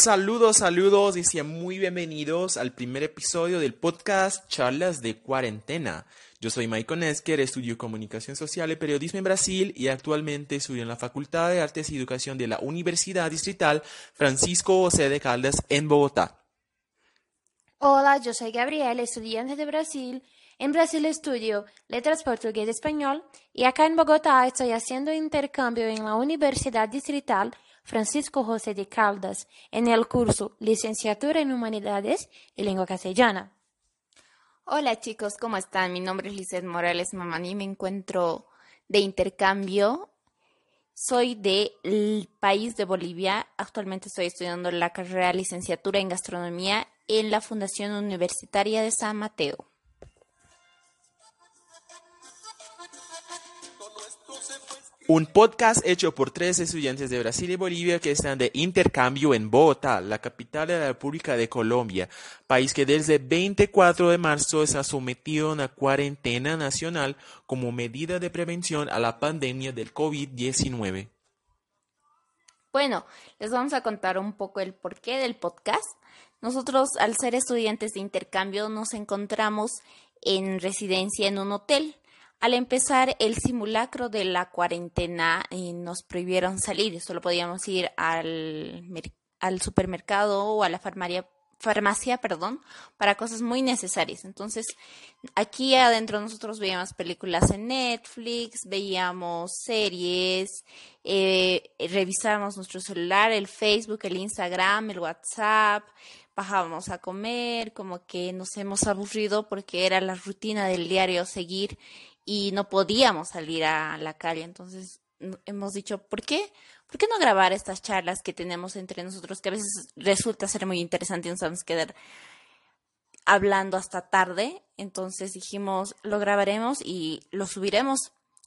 Saludos, saludos y sean muy bienvenidos al primer episodio del podcast Charlas de Cuarentena. Yo soy Michael Nesker, estudio Comunicación Social y Periodismo en Brasil y actualmente estudio en la Facultad de Artes y Educación de la Universidad Distrital Francisco José de Caldas en Bogotá. Hola, yo soy Gabriel, estudiante de Brasil. En Brasil estudio Letras Portugués y Español y acá en Bogotá estoy haciendo intercambio en la Universidad Distrital Francisco José de Caldas en el curso Licenciatura en Humanidades y Lengua Castellana. Hola chicos, ¿cómo están? Mi nombre es Lizeth Morales Mamani, me encuentro de intercambio. Soy del país de Bolivia. Actualmente estoy estudiando la carrera licenciatura en gastronomía en la Fundación Universitaria de San Mateo. Un podcast hecho por tres estudiantes de Brasil y Bolivia que están de intercambio en Bogotá, la capital de la República de Colombia, país que desde el 24 de marzo está sometido a una cuarentena nacional como medida de prevención a la pandemia del COVID-19. Bueno, les vamos a contar un poco el porqué del podcast. Nosotros, al ser estudiantes de intercambio, nos encontramos en residencia en un hotel al empezar el simulacro de la cuarentena, eh, nos prohibieron salir, solo podíamos ir al, al supermercado o a la farmacia, farmacia, perdón, para cosas muy necesarias. Entonces, aquí adentro nosotros veíamos películas en Netflix, veíamos series, eh, revisábamos nuestro celular, el Facebook, el Instagram, el WhatsApp, bajábamos a comer, como que nos hemos aburrido porque era la rutina del diario seguir y no podíamos salir a la calle. Entonces hemos dicho, ¿por qué? ¿Por qué no grabar estas charlas que tenemos entre nosotros, que a veces resulta ser muy interesante y nos vamos a quedar hablando hasta tarde? Entonces dijimos, lo grabaremos y lo subiremos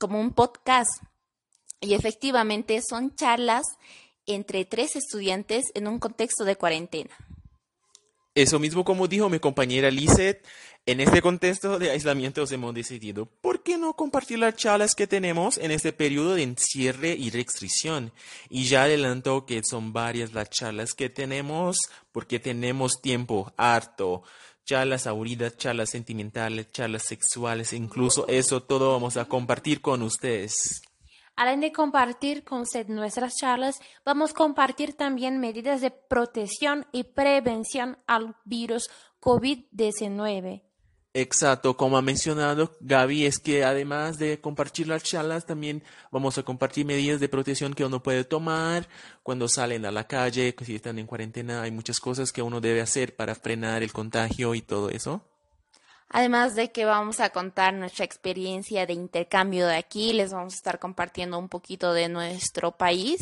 como un podcast. Y efectivamente son charlas entre tres estudiantes en un contexto de cuarentena. Eso mismo como dijo mi compañera Lizeth, en este contexto de aislamiento hemos decidido, ¿por qué no compartir las charlas que tenemos en este periodo de encierre y restricción? Y ya adelanto que son varias las charlas que tenemos porque tenemos tiempo harto. Charlas aburridas, charlas sentimentales, charlas sexuales, incluso eso todo vamos a compartir con ustedes. Además de compartir con usted nuestras charlas, vamos a compartir también medidas de protección y prevención al virus COVID-19. Exacto, como ha mencionado Gaby, es que además de compartir las charlas, también vamos a compartir medidas de protección que uno puede tomar cuando salen a la calle, si están en cuarentena, hay muchas cosas que uno debe hacer para frenar el contagio y todo eso. Además de que vamos a contar nuestra experiencia de intercambio de aquí, les vamos a estar compartiendo un poquito de nuestro país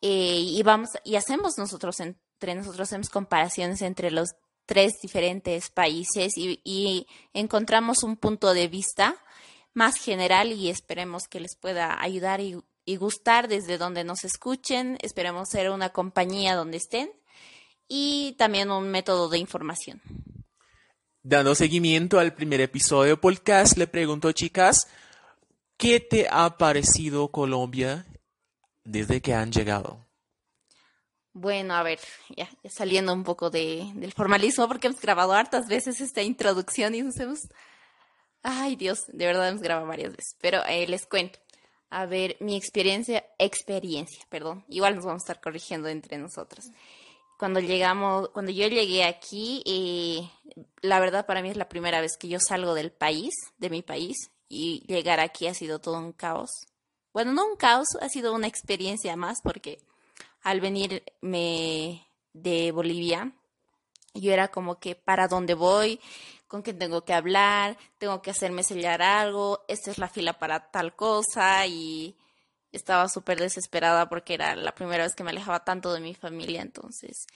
eh, y vamos y hacemos nosotros entre nosotros hacemos comparaciones entre los tres diferentes países y, encontramos un punto de vista más general y esperemos que les pueda ayudar y, y gustar desde donde nos escuchen. Esperemos ser una compañía donde estén y también un método de información. Dando seguimiento al primer episodio podcast, le pregunto, chicas, ¿qué te ha parecido Colombia desde que han llegado? Bueno, a ver, ya, saliendo un poco de, del formalismo, porque hemos grabado hartas veces esta introducción y nos hemos... Ay, Dios, de verdad hemos grabado varias veces, pero eh, les cuento. A ver, mi experiencia, experiencia, perdón, igual nos vamos a estar corrigiendo entre nosotras cuando llegamos, cuando yo llegué aquí, eh, la verdad para mí es la primera vez que yo salgo del país, de mi país, y llegar aquí ha sido todo un caos. Bueno, no un caos, ha sido una experiencia más porque al venirme de Bolivia, yo era como que para dónde voy, con quién tengo que hablar, tengo que hacerme sellar algo, esta es la fila para tal cosa y estaba súper desesperada porque era la primera vez que me alejaba tanto de mi familia. Entonces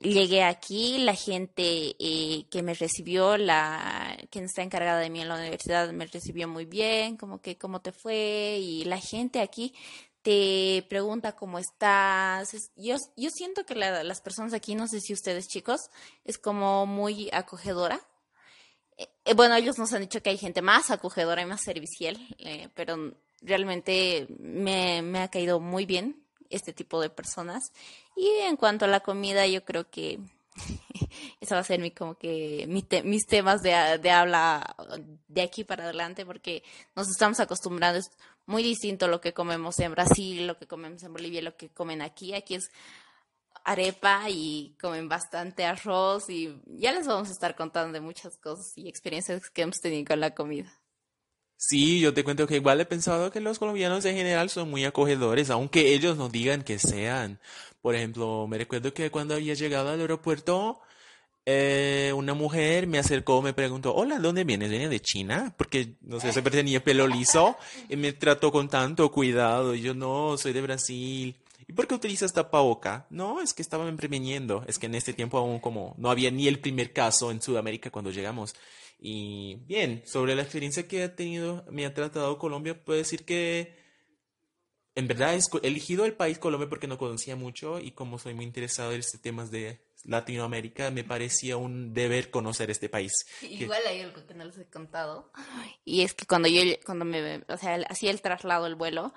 llegué aquí, la gente eh, que me recibió, la quien está encargada de mí en la universidad me recibió muy bien, como que cómo te fue y la gente aquí te pregunta cómo estás. Yo, yo siento que las personas aquí, no sé si ustedes chicos, es como muy acogedora. Eh, eh, bueno, ellos nos han dicho que hay gente más acogedora y más servicial, pero realmente me, me, ha caído muy bien este tipo de personas. Y en cuanto a la comida, yo creo que eso va a ser mi, como que mis temas de, de, habla de aquí para adelante, porque nos estamos acostumbrando, es muy distinto lo que comemos en Brasil, lo que comemos en Bolivia, lo que comen aquí. Aquí es arepa y comen bastante arroz y ya les vamos a estar contando de muchas cosas y experiencias que hemos tenido con la comida. Sí, yo te cuento que igual he pensado que los colombianos en general son muy acogedores, aunque ellos no digan que sean. Por ejemplo, me recuerdo que cuando había llegado al aeropuerto, eh, una mujer me acercó, me preguntó, hola, ¿dónde vienes? ¿Vienes de China? Porque, no sé, siempre tenía pelo liso y me trató con tanto cuidado. Y yo, no, soy de Brasil. ¿Y por qué utilizas tapabocas? No, es que estaban preveniendo. Es que en este tiempo aún como no había ni el primer caso en Sudamérica cuando llegamos. Y bien, sobre la experiencia que ha tenido, me ha tratado Colombia, puedo decir que en verdad he elegido el país Colombia porque no conocía mucho y como soy muy interesado en estos temas de Latinoamérica, me parecía un deber conocer este país. Igual hay algo que no les he contado. Y es que cuando yo, cuando me, o sea, hacía el traslado, el vuelo,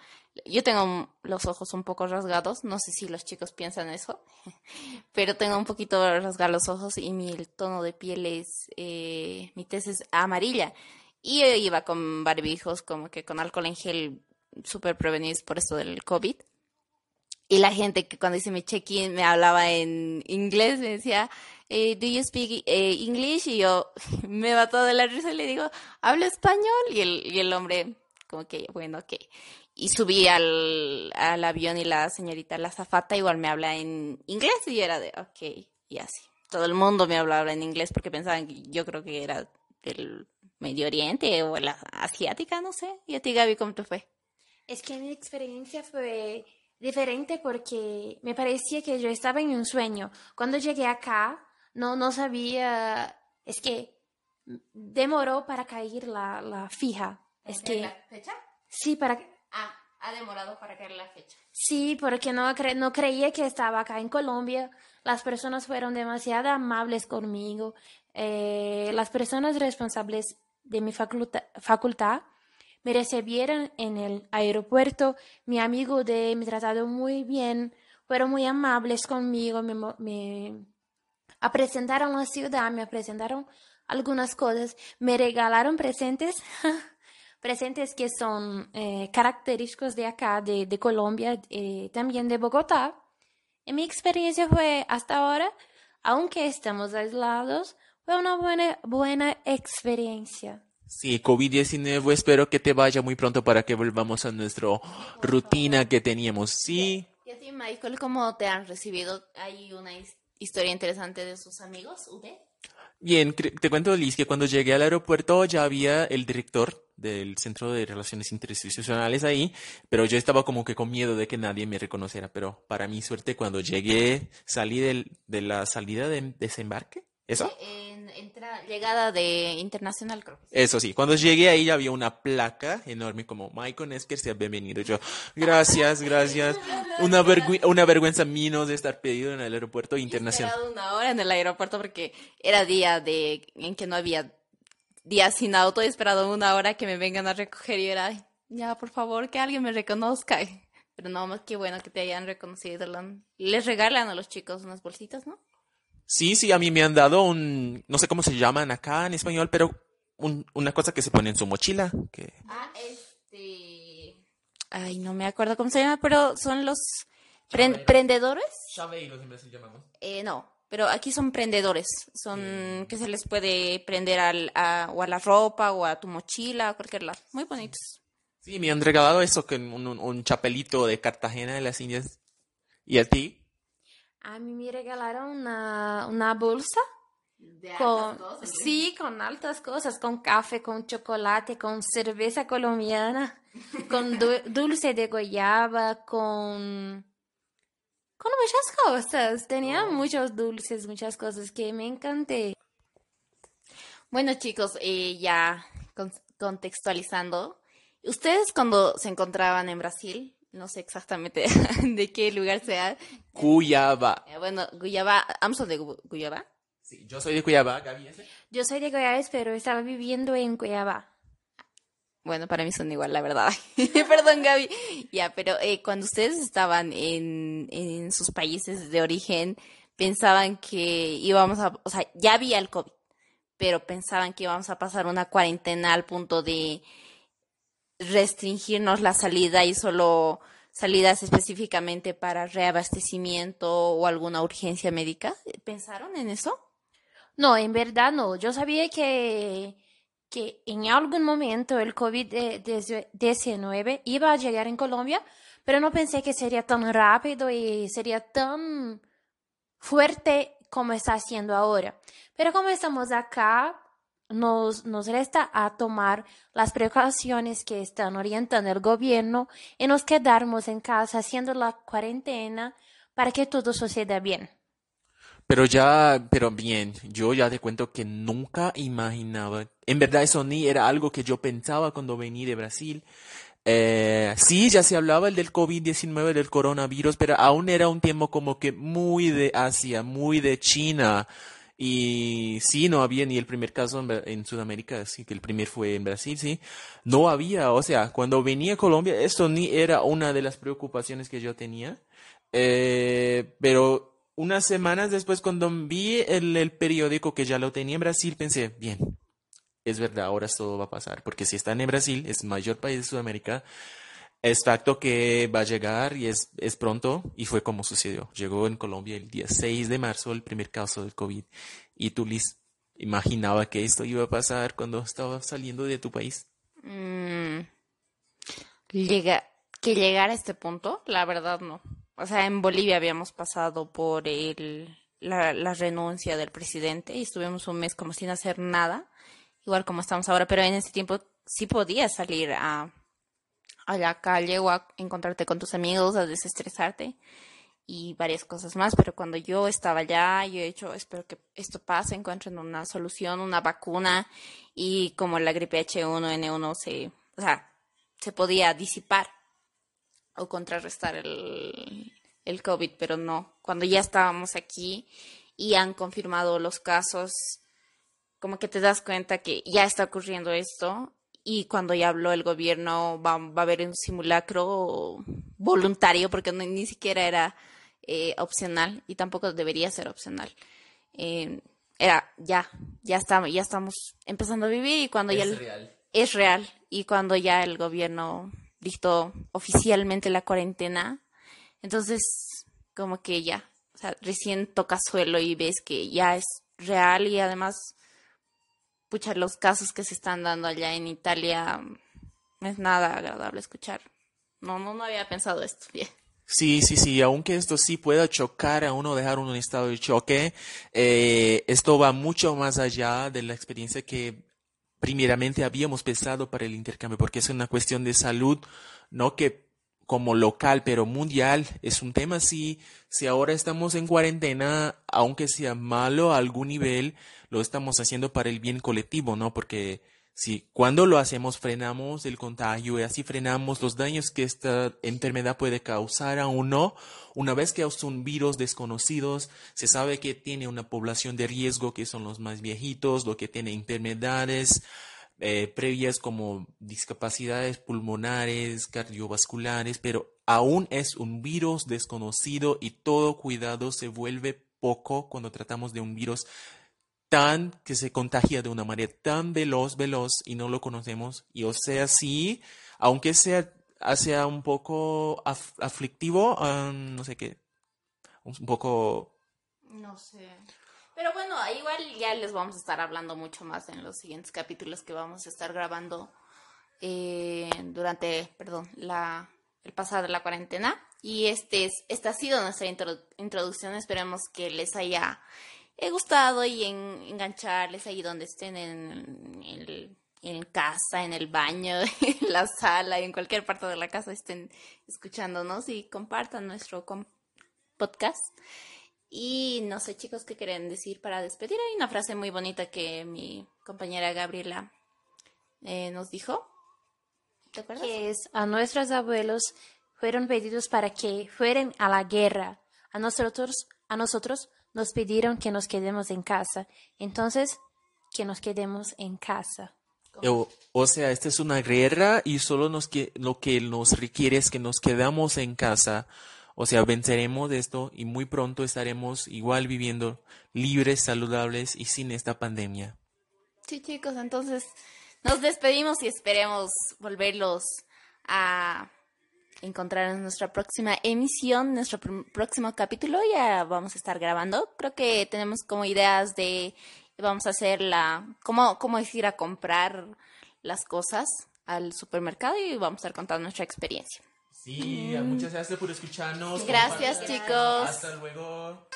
yo tengo los ojos un poco rasgados, no sé si los chicos piensan eso, pero tengo un poquito rasgados los ojos y mi tono de piel es, eh, mi tez es amarilla. Y yo iba con barbijos, como que con alcohol en gel, súper prevenidos por esto del COVID. Y la gente que cuando hice mi check-in me hablaba en inglés, me decía, eh, ¿do you speak eh, English? Y yo me todo de la risa y le digo, ¿hablo español? Y el, y el hombre, como que, bueno, ok. Y subí al, al avión y la señorita, la zafata, igual me habla en inglés y yo era de, ok, y así. Todo el mundo me hablaba en inglés porque pensaban que yo creo que era del Medio Oriente o la asiática, no sé. ¿Y a ti, Gaby, cómo te fue? Es que mi experiencia fue diferente porque me parecía que yo estaba en un sueño. Cuando llegué acá, no, no sabía, es que demoró para caer la, la fija. Es que, la fecha? Sí, para... Ah, ha demorado para caer la fecha. Sí, porque no, cre no creía que estaba acá en Colombia. Las personas fueron demasiado amables conmigo. Eh, las personas responsables de mi facultad me recibieron en el aeropuerto, mi amigo de me trataron muy bien, fueron muy amables conmigo, me, me presentaron la ciudad, me presentaron algunas cosas, me regalaron presentes, presentes que son eh, característicos de acá, de, de Colombia, eh, también de Bogotá. Y mi experiencia fue hasta ahora, aunque estamos aislados, fue una buena, buena experiencia. Sí, COVID-19, espero que te vaya muy pronto para que volvamos a nuestra rutina que teníamos. Sí. ¿Y a ti, Michael, cómo te han recibido? ¿Hay una historia interesante de sus amigos, UD? Bien, te cuento, Liz, que cuando llegué al aeropuerto ya había el director del Centro de Relaciones Interinstitucionales ahí, pero yo estaba como que con miedo de que nadie me reconociera. Pero para mi suerte, cuando llegué, salí de la salida de desembarque, ¿Eso? En, llegada de internacional, creo. Eso sí, cuando llegué ahí había una placa enorme como Michael Esker sea bienvenido. Yo, gracias, gracias. Una, una vergüenza mío de estar pedido en el aeropuerto internacional. He una hora en el aeropuerto porque era día de en que no había día sin auto. He esperado una hora que me vengan a recoger y era, ya, por favor, que alguien me reconozca. Pero no, más que bueno que te hayan reconocido. Les regalan a los chicos unas bolsitas, ¿no? Sí, sí, a mí me han dado un, no sé cómo se llaman acá en español, pero un, una cosa que se pone en su mochila. Que... Ah, este... Ay, no me acuerdo cómo se llama, pero son los prendedores. Chaveiros en llamamos. Eh, no, pero aquí son prendedores. Son que se les puede prender al, a, o a la ropa o a tu mochila, a cualquier lado. Muy bonitos. Sí, me han regalado eso, que un, un, un chapelito de Cartagena de las Indias. ¿Y a ti? A mí me regalaron una, una bolsa con, sí, con altas cosas, con café, con chocolate, con cerveza colombiana, con dulce de guayaba, con con muchas cosas. Tenía muchos dulces, muchas cosas que me encanté. Bueno, chicos, eh, ya contextualizando, ustedes cuando se encontraban en Brasil, no sé exactamente de qué lugar sea. Cuyaba. Eh, bueno, Cuyaba, ¿Amso de Cuyaba? Sí, yo soy de Cuyaba, Gaby. Yo soy de Cuyaba, pero estaba viviendo en Cuyaba. Bueno, para mí son igual, la verdad. Perdón, Gaby. Ya, pero eh, cuando ustedes estaban en, en sus países de origen, pensaban que íbamos a, o sea, ya había el COVID, pero pensaban que íbamos a pasar una cuarentena al punto de restringirnos la salida y solo salidas específicamente para reabastecimiento o alguna urgencia médica. ¿Pensaron en eso? No, en verdad no. Yo sabía que que en algún momento el COVID-19 iba a llegar en Colombia, pero no pensé que sería tan rápido y sería tan fuerte como está haciendo ahora. Pero como estamos acá, nos, nos resta a tomar las precauciones que están orientando el gobierno y nos quedarnos en casa haciendo la cuarentena para que todo suceda bien. Pero ya, pero bien, yo ya te cuento que nunca imaginaba, en verdad eso ni era algo que yo pensaba cuando vení de Brasil. Eh, sí, ya se hablaba el del COVID-19, del coronavirus, pero aún era un tiempo como que muy de Asia, muy de China. Y sí, no había ni el primer caso en, Sudamérica, sí, que el primer fue en Brasil, sí. No había, o sea, cuando venía a Colombia, esto ni era una de las preocupaciones que yo tenía. Eh, pero unas semanas después, cuando vi el, periódico que ya lo tenía en Brasil, pensé, bien, es verdad, ahora todo va a pasar, porque si están en Brasil, es mayor país de Sudamérica, es facto que va a llegar y es, es pronto, y fue como sucedió. Llegó en Colombia el día 6 de marzo el primer caso del COVID, y tú, Liz, imaginaba que esto iba a pasar cuando estaba saliendo de tu país. Mm, llega, que llegar a este punto, la verdad no o sea, en Bolivia habíamos pasado por el, la, la, renuncia del presidente y estuvimos un mes como sin hacer nada, igual como estamos ahora, pero en ese tiempo sí podías salir a, a la calle o a encontrarte con tus amigos, a desestresarte y varias cosas más, pero cuando yo estaba allá, yo he dicho, espero que esto pase, encuentren una solución, una vacuna y como la gripe H1N1 se, o sea, se podía disipar o contrarrestar el, el COVID, pero no. Cuando ya estábamos aquí y han confirmado los casos, como que te das cuenta que ya está ocurriendo esto y cuando ya habló el gobierno va, va a haber un simulacro voluntario porque ni siquiera era eh, opcional y tampoco debería ser opcional. Eh, era ya, ya estamos, ya estamos empezando a vivir y cuando ya es real y cuando ya el gobierno dictó oficialmente la cuarentena. Entonces, como que ya, o sea, recién toca suelo y ves que ya es real y además, pucha, los casos que se están dando allá en Italia no es nada agradable escuchar. No, no, no había pensado esto. Sí, sí, sí, aunque esto sí pueda chocar a uno, dejar uno en estado de choque, eh, esto va mucho más allá de la experiencia que primeramente habíamos pensado para el intercambio, porque es una cuestión de salud, no que como local, pero mundial, es un tema si, si ahora estamos en cuarentena, aunque sea malo a algún nivel, lo estamos haciendo para el bien colectivo, ¿no? Porque si cuando lo hacemos frenamos el contagio y así frenamos los daños que esta enfermedad puede causar a uno, una vez que son virus desconocidos, se sabe que tiene una población de riesgo que son los más viejitos, lo que tiene enfermedades eh, previas como discapacidades pulmonares, cardiovasculares, pero aún es un virus desconocido y todo cuidado se vuelve poco cuando tratamos de un virus tan que se contagia de una manera tan veloz, veloz y no lo conocemos. Y o sea, sí, aunque sea sea un poco aflictivo, no sé qué, un poco... No sé. Pero bueno, igual ya les vamos a estar hablando mucho más en los siguientes capítulos que vamos a estar grabando eh, durante, perdón, la, el pasado de la cuarentena. Y este es, esta ha sido nuestra introducción. Esperemos que les haya he gustado y en, engancharles ahí donde estén en casa, en el baño, en la sala, en cualquier parte de la casa estén escuchándonos y compartan nuestro podcast. Y no sé, chicos, ¿qué quieren decir para despedir? Hay una frase muy bonita que mi compañera Gabriela eh, nos dijo. ¿Te acuerdas? Que es, a nuestros abuelos fueron pedidos para que fueran a la guerra. A nosotros, a nosotros nos pidieron que nos quedemos en casa. Entonces, que nos quedemos en casa. O, sea, esta es una guerra y solo nos que, lo que nos requiere es que nos quedamos en casa o sea, venceremos esto y muy pronto estaremos igual viviendo libres, saludables y sin esta pandemia. Sí, chicos, entonces nos despedimos y esperemos volverlos a encontrar en nuestra próxima emisión, nuestro próximo capítulo. Ya vamos a estar grabando. Creo que tenemos como ideas de vamos a hacer la cómo cómo es ir a comprar las cosas al supermercado y vamos a estar contando nuestra experiencia. Sí, muchas gracias por escucharnos. Gracias, chicos. Hasta luego.